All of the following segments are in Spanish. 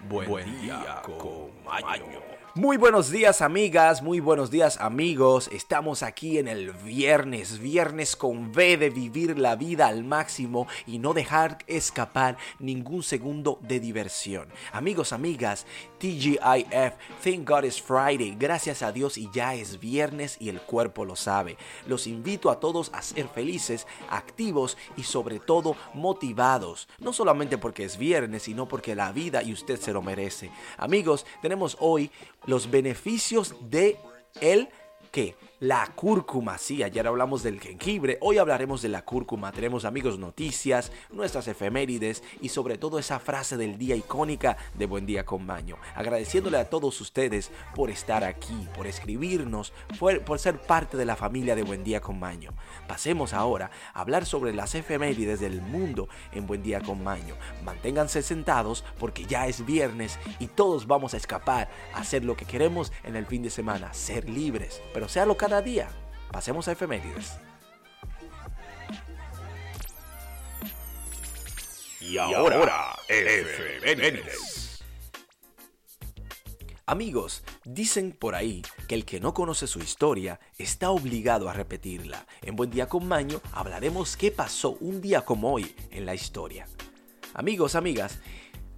Buen, día, con Muy buenos días amigas, muy buenos días amigos. Estamos aquí en el viernes, viernes con V de vivir la vida al máximo y no dejar escapar ningún segundo de diversión. Amigos, amigas, TGIF, Thank God it's Friday. Gracias a Dios y ya es viernes y el cuerpo lo sabe. Los invito a todos a ser felices, activos y sobre todo motivados. No solamente porque es viernes, sino porque la vida y usted se lo merece. Amigos, tenemos hoy los beneficios de el que la cúrcuma, sí, ayer hablamos del jengibre, hoy hablaremos de la cúrcuma, tenemos amigos noticias, nuestras efemérides y sobre todo esa frase del día icónica de Buen Día con Maño. Agradeciéndole a todos ustedes por estar aquí, por escribirnos, por, ser parte de la familia de Buen Día con Maño. Pasemos ahora a hablar sobre las efemérides del mundo en Buen Día con Maño. Manténganse sentados porque ya es viernes y todos vamos a escapar a hacer lo que queremos en el fin de semana, ser libres, pero sea lo que cada día. Pasemos a efemérides. Y ahora, efemérides. Amigos, dicen por ahí que el que no conoce su historia está obligado a repetirla. En Buen Día con Maño hablaremos qué pasó un día como hoy en la historia. Amigos, amigas,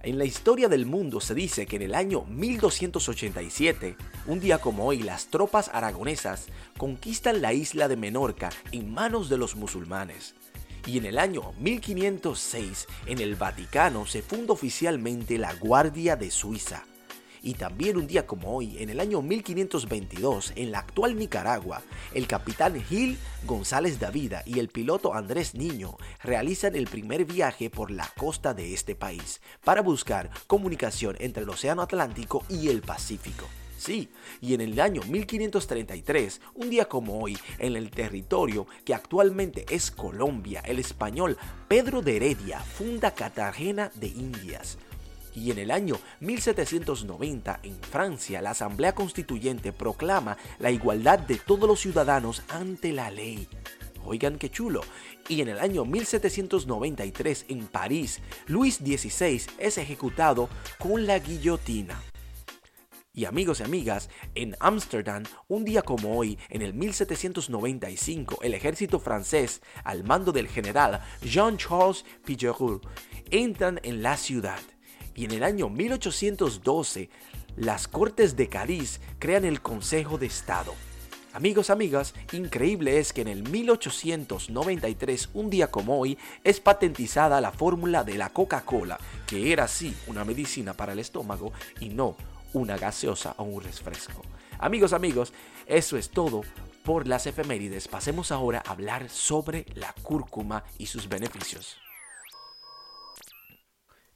en la historia del mundo se dice que en el año 1287, un día como hoy, las tropas aragonesas conquistan la isla de Menorca en manos de los musulmanes. Y en el año 1506, en el Vaticano se funda oficialmente la Guardia de Suiza. Y también un día como hoy, en el año 1522, en la actual Nicaragua, el capitán Gil González Davida y el piloto Andrés Niño realizan el primer viaje por la costa de este país para buscar comunicación entre el Océano Atlántico y el Pacífico. Sí, y en el año 1533, un día como hoy, en el territorio que actualmente es Colombia, el español Pedro de Heredia funda Cartagena de Indias y en el año 1790 en Francia la Asamblea Constituyente proclama la igualdad de todos los ciudadanos ante la ley. Oigan qué chulo. Y en el año 1793 en París, Luis XVI es ejecutado con la guillotina. Y amigos y amigas, en Ámsterdam, un día como hoy, en el 1795, el ejército francés, al mando del general Jean-Charles Pigeroux, entran en la ciudad y en el año 1812 las Cortes de Cádiz crean el Consejo de Estado. Amigos, amigas, increíble es que en el 1893, un día como hoy, es patentizada la fórmula de la Coca-Cola, que era sí una medicina para el estómago y no una gaseosa o un refresco. Amigos, amigos, eso es todo por las efemérides. Pasemos ahora a hablar sobre la cúrcuma y sus beneficios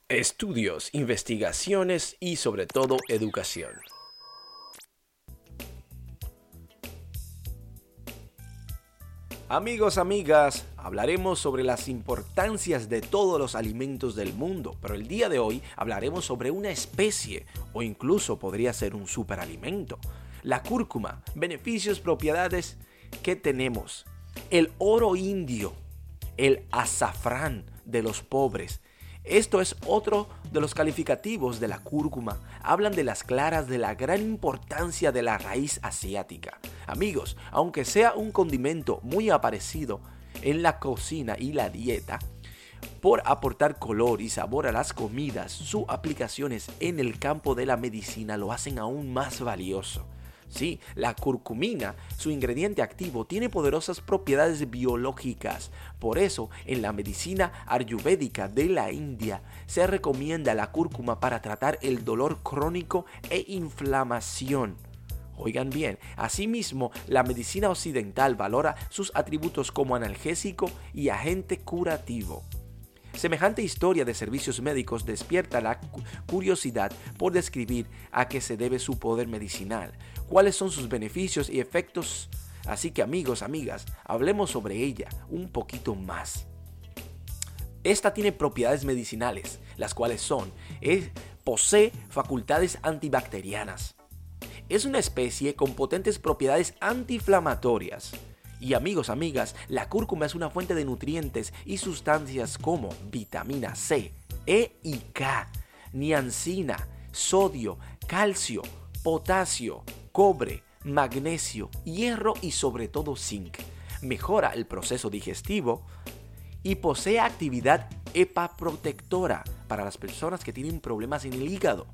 estudios, investigaciones y sobre todo educación. Amigos, amigas, hablaremos sobre las importancias de todos los alimentos del mundo, pero el día de hoy hablaremos sobre una especie o incluso podría ser un superalimento. La cúrcuma, beneficios, propiedades que tenemos. El oro indio, el azafrán de los pobres, esto es otro de los calificativos de la cúrcuma. Hablan de las claras de la gran importancia de la raíz asiática. Amigos, aunque sea un condimento muy aparecido en la cocina y la dieta, por aportar color y sabor a las comidas, sus aplicaciones en el campo de la medicina lo hacen aún más valioso. Sí, la curcumina, su ingrediente activo, tiene poderosas propiedades biológicas. Por eso, en la medicina ayurvédica de la India se recomienda la cúrcuma para tratar el dolor crónico e inflamación. Oigan bien, asimismo, la medicina occidental valora sus atributos como analgésico y agente curativo. Semejante historia de servicios médicos despierta la curiosidad por describir a qué se debe su poder medicinal, cuáles son sus beneficios y efectos. Así que amigos, amigas, hablemos sobre ella un poquito más. Esta tiene propiedades medicinales, las cuales son, es, posee facultades antibacterianas. Es una especie con potentes propiedades antiinflamatorias y amigos, amigas, la cúrcuma es una fuente de nutrientes y sustancias como vitamina C, E y K, niacina, sodio, calcio, potasio, cobre, magnesio, hierro y sobre todo zinc. Mejora el proceso digestivo y posee actividad hepaprotectora para las personas que tienen problemas en el hígado.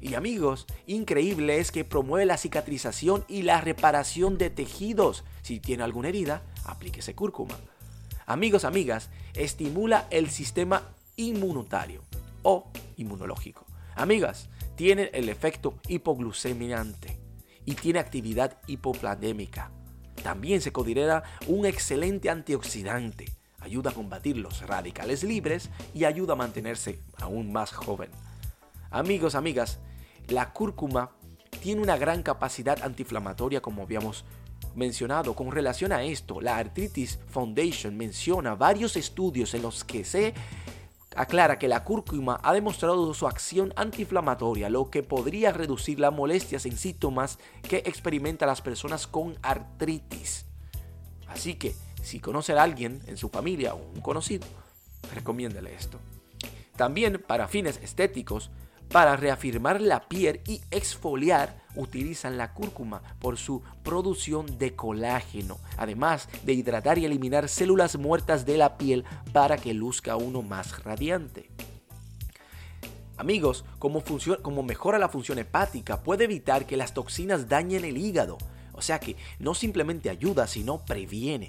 Y amigos, increíble es que promueve la cicatrización y la reparación de tejidos. Si tiene alguna herida, aplíquese cúrcuma. Amigos, amigas, estimula el sistema inmunitario o inmunológico. Amigas, tiene el efecto hipoglucemiante y tiene actividad hipoplandémica. También se considera un excelente antioxidante. Ayuda a combatir los radicales libres y ayuda a mantenerse aún más joven. Amigos, amigas, la cúrcuma tiene una gran capacidad antiinflamatoria como habíamos mencionado. Con relación a esto, la Arthritis Foundation menciona varios estudios en los que se aclara que la cúrcuma ha demostrado su acción antiinflamatoria, lo que podría reducir las molestias en síntomas que experimentan las personas con artritis. Así que, si conoce a alguien en su familia o un conocido, recomiéndele esto. También para fines estéticos, para reafirmar la piel y exfoliar, utilizan la cúrcuma por su producción de colágeno, además de hidratar y eliminar células muertas de la piel para que luzca uno más radiante. Amigos, como, como mejora la función hepática, puede evitar que las toxinas dañen el hígado. O sea que no simplemente ayuda, sino previene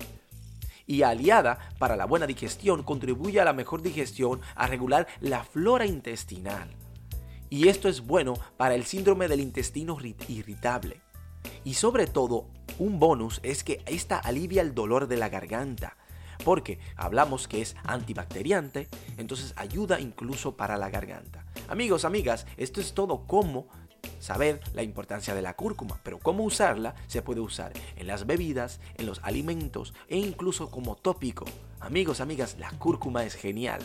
y aliada para la buena digestión contribuye a la mejor digestión, a regular la flora intestinal. Y esto es bueno para el síndrome del intestino irritable. Y sobre todo, un bonus es que esta alivia el dolor de la garganta. Porque hablamos que es antibacteriante, entonces ayuda incluso para la garganta. Amigos, amigas, esto es todo cómo saber la importancia de la cúrcuma, pero cómo usarla se puede usar en las bebidas, en los alimentos e incluso como tópico. Amigos, amigas, la cúrcuma es genial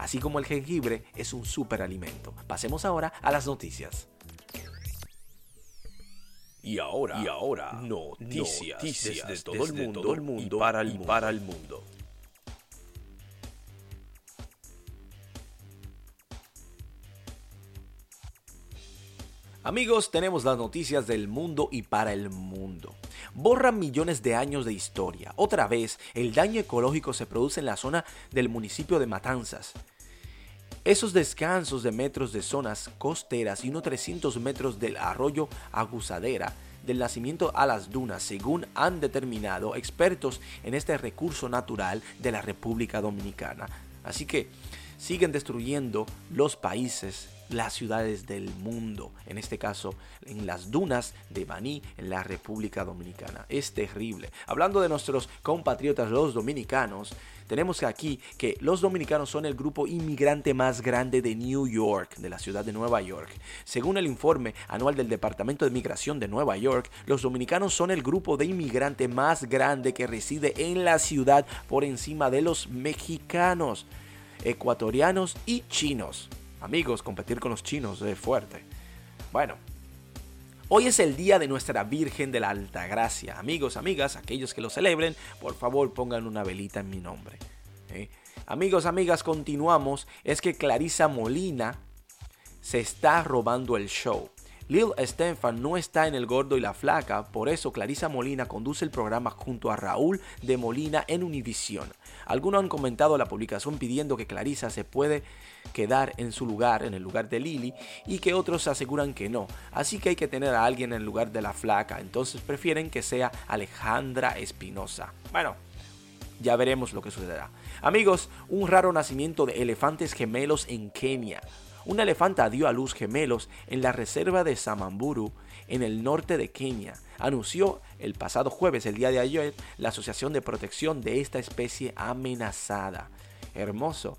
así como el jengibre es un superalimento. Pasemos ahora a las noticias. Y ahora, y ahora noticias, desde, todo, el mundo, el mundo, y para el, mundo. para el mundo. Amigos, tenemos las noticias del mundo y para el mundo. Borran millones de años de historia. Otra vez, el daño ecológico se produce en la zona del municipio de Matanzas. Esos descansos de metros de zonas costeras y unos 300 metros del arroyo Agusadera del nacimiento a las dunas, según han determinado expertos en este recurso natural de la República Dominicana. Así que siguen destruyendo los países las ciudades del mundo, en este caso en las dunas de Baní, en la República Dominicana. Es terrible. Hablando de nuestros compatriotas los dominicanos, tenemos aquí que los dominicanos son el grupo inmigrante más grande de New York, de la ciudad de Nueva York. Según el informe anual del Departamento de Migración de Nueva York, los dominicanos son el grupo de inmigrante más grande que reside en la ciudad por encima de los mexicanos, ecuatorianos y chinos. Amigos, competir con los chinos es fuerte. Bueno, Hoy es el día de nuestra Virgen de la Alta Gracia. Amigos, amigas, aquellos que lo celebren, por favor pongan una velita en mi nombre. ¿eh? Amigos, amigas, continuamos. Es que Clarisa Molina se está robando el show. Lil Stefan no está en El Gordo y la Flaca, por eso Clarisa Molina conduce el programa junto a Raúl de Molina en Univisión. Algunos han comentado la publicación pidiendo que Clarisa se puede quedar en su lugar, en el lugar de Lili, y que otros aseguran que no. Así que hay que tener a alguien en el lugar de la flaca, entonces prefieren que sea Alejandra Espinosa. Bueno, ya veremos lo que sucederá. Amigos, un raro nacimiento de elefantes gemelos en Kenia. Una elefanta dio a luz gemelos en la reserva de Samamburu, en el norte de Kenia. Anunció el pasado jueves, el día de ayer, la Asociación de Protección de esta especie amenazada. Hermoso.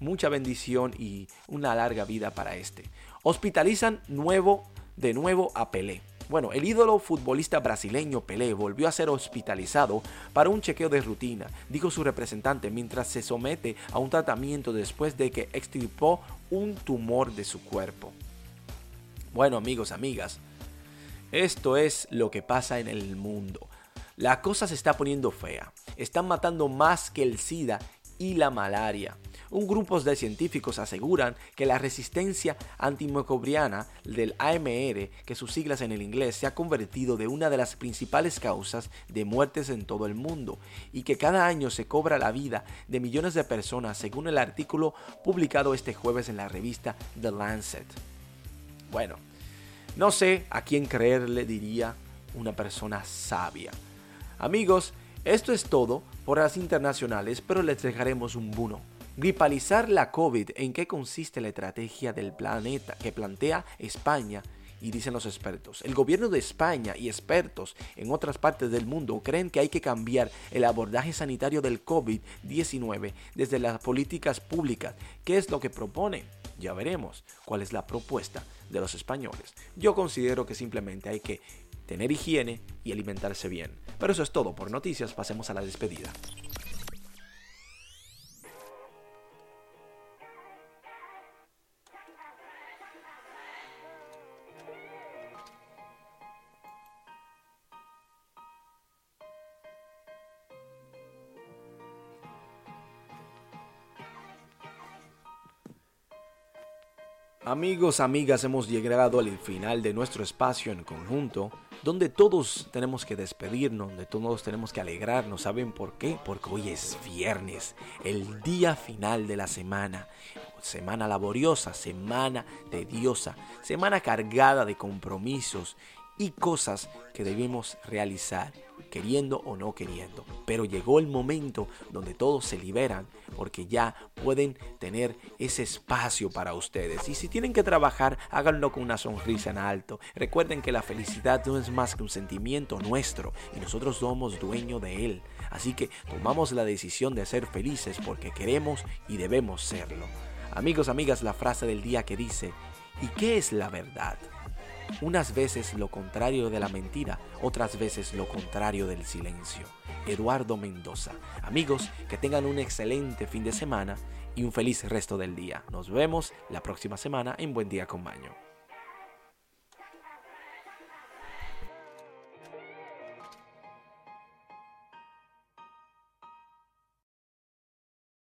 Mucha bendición y una larga vida para este. Hospitalizan nuevo, de nuevo a Pelé. Bueno, el ídolo futbolista brasileño Pelé volvió a ser hospitalizado para un chequeo de rutina, dijo su representante, mientras se somete a un tratamiento después de que extirpó un tumor de su cuerpo. Bueno amigos, amigas, esto es lo que pasa en el mundo. La cosa se está poniendo fea. Están matando más que el SIDA y la malaria. Un grupo de científicos aseguran que la resistencia antimicrobiana del AMR, que sus siglas en el inglés, se ha convertido de una de las principales causas de muertes en todo el mundo y que cada año se cobra la vida de millones de personas según el artículo publicado este jueves en la revista The Lancet. Bueno, no sé a quién creerle diría una persona sabia. Amigos, esto es todo por las internacionales, pero les dejaremos un buno. Gripalizar la COVID, ¿en qué consiste la estrategia del planeta que plantea España? Y dicen los expertos, el gobierno de España y expertos en otras partes del mundo creen que hay que cambiar el abordaje sanitario del COVID-19 desde las políticas públicas. ¿Qué es lo que proponen? Ya veremos cuál es la propuesta de los españoles. Yo considero que simplemente hay que tener higiene y alimentarse bien. Pero eso es todo por noticias, pasemos a la despedida. Amigos, amigas, hemos llegado al final de nuestro espacio en conjunto, donde todos tenemos que despedirnos, donde todos tenemos que alegrarnos. ¿Saben por qué? Porque hoy es viernes, el día final de la semana. Semana laboriosa, semana tediosa, semana cargada de compromisos y cosas que debemos realizar queriendo o no queriendo. Pero llegó el momento donde todos se liberan porque ya pueden tener ese espacio para ustedes. Y si tienen que trabajar, háganlo con una sonrisa en alto. Recuerden que la felicidad no es más que un sentimiento nuestro y nosotros somos dueños de él. Así que tomamos la decisión de ser felices porque queremos y debemos serlo. Amigos, amigas, la frase del día que dice, ¿y qué es la verdad? Unas veces lo contrario de la mentira, otras veces lo contrario del silencio. Eduardo Mendoza. Amigos, que tengan un excelente fin de semana y un feliz resto del día. Nos vemos la próxima semana en Buen Día con Maño.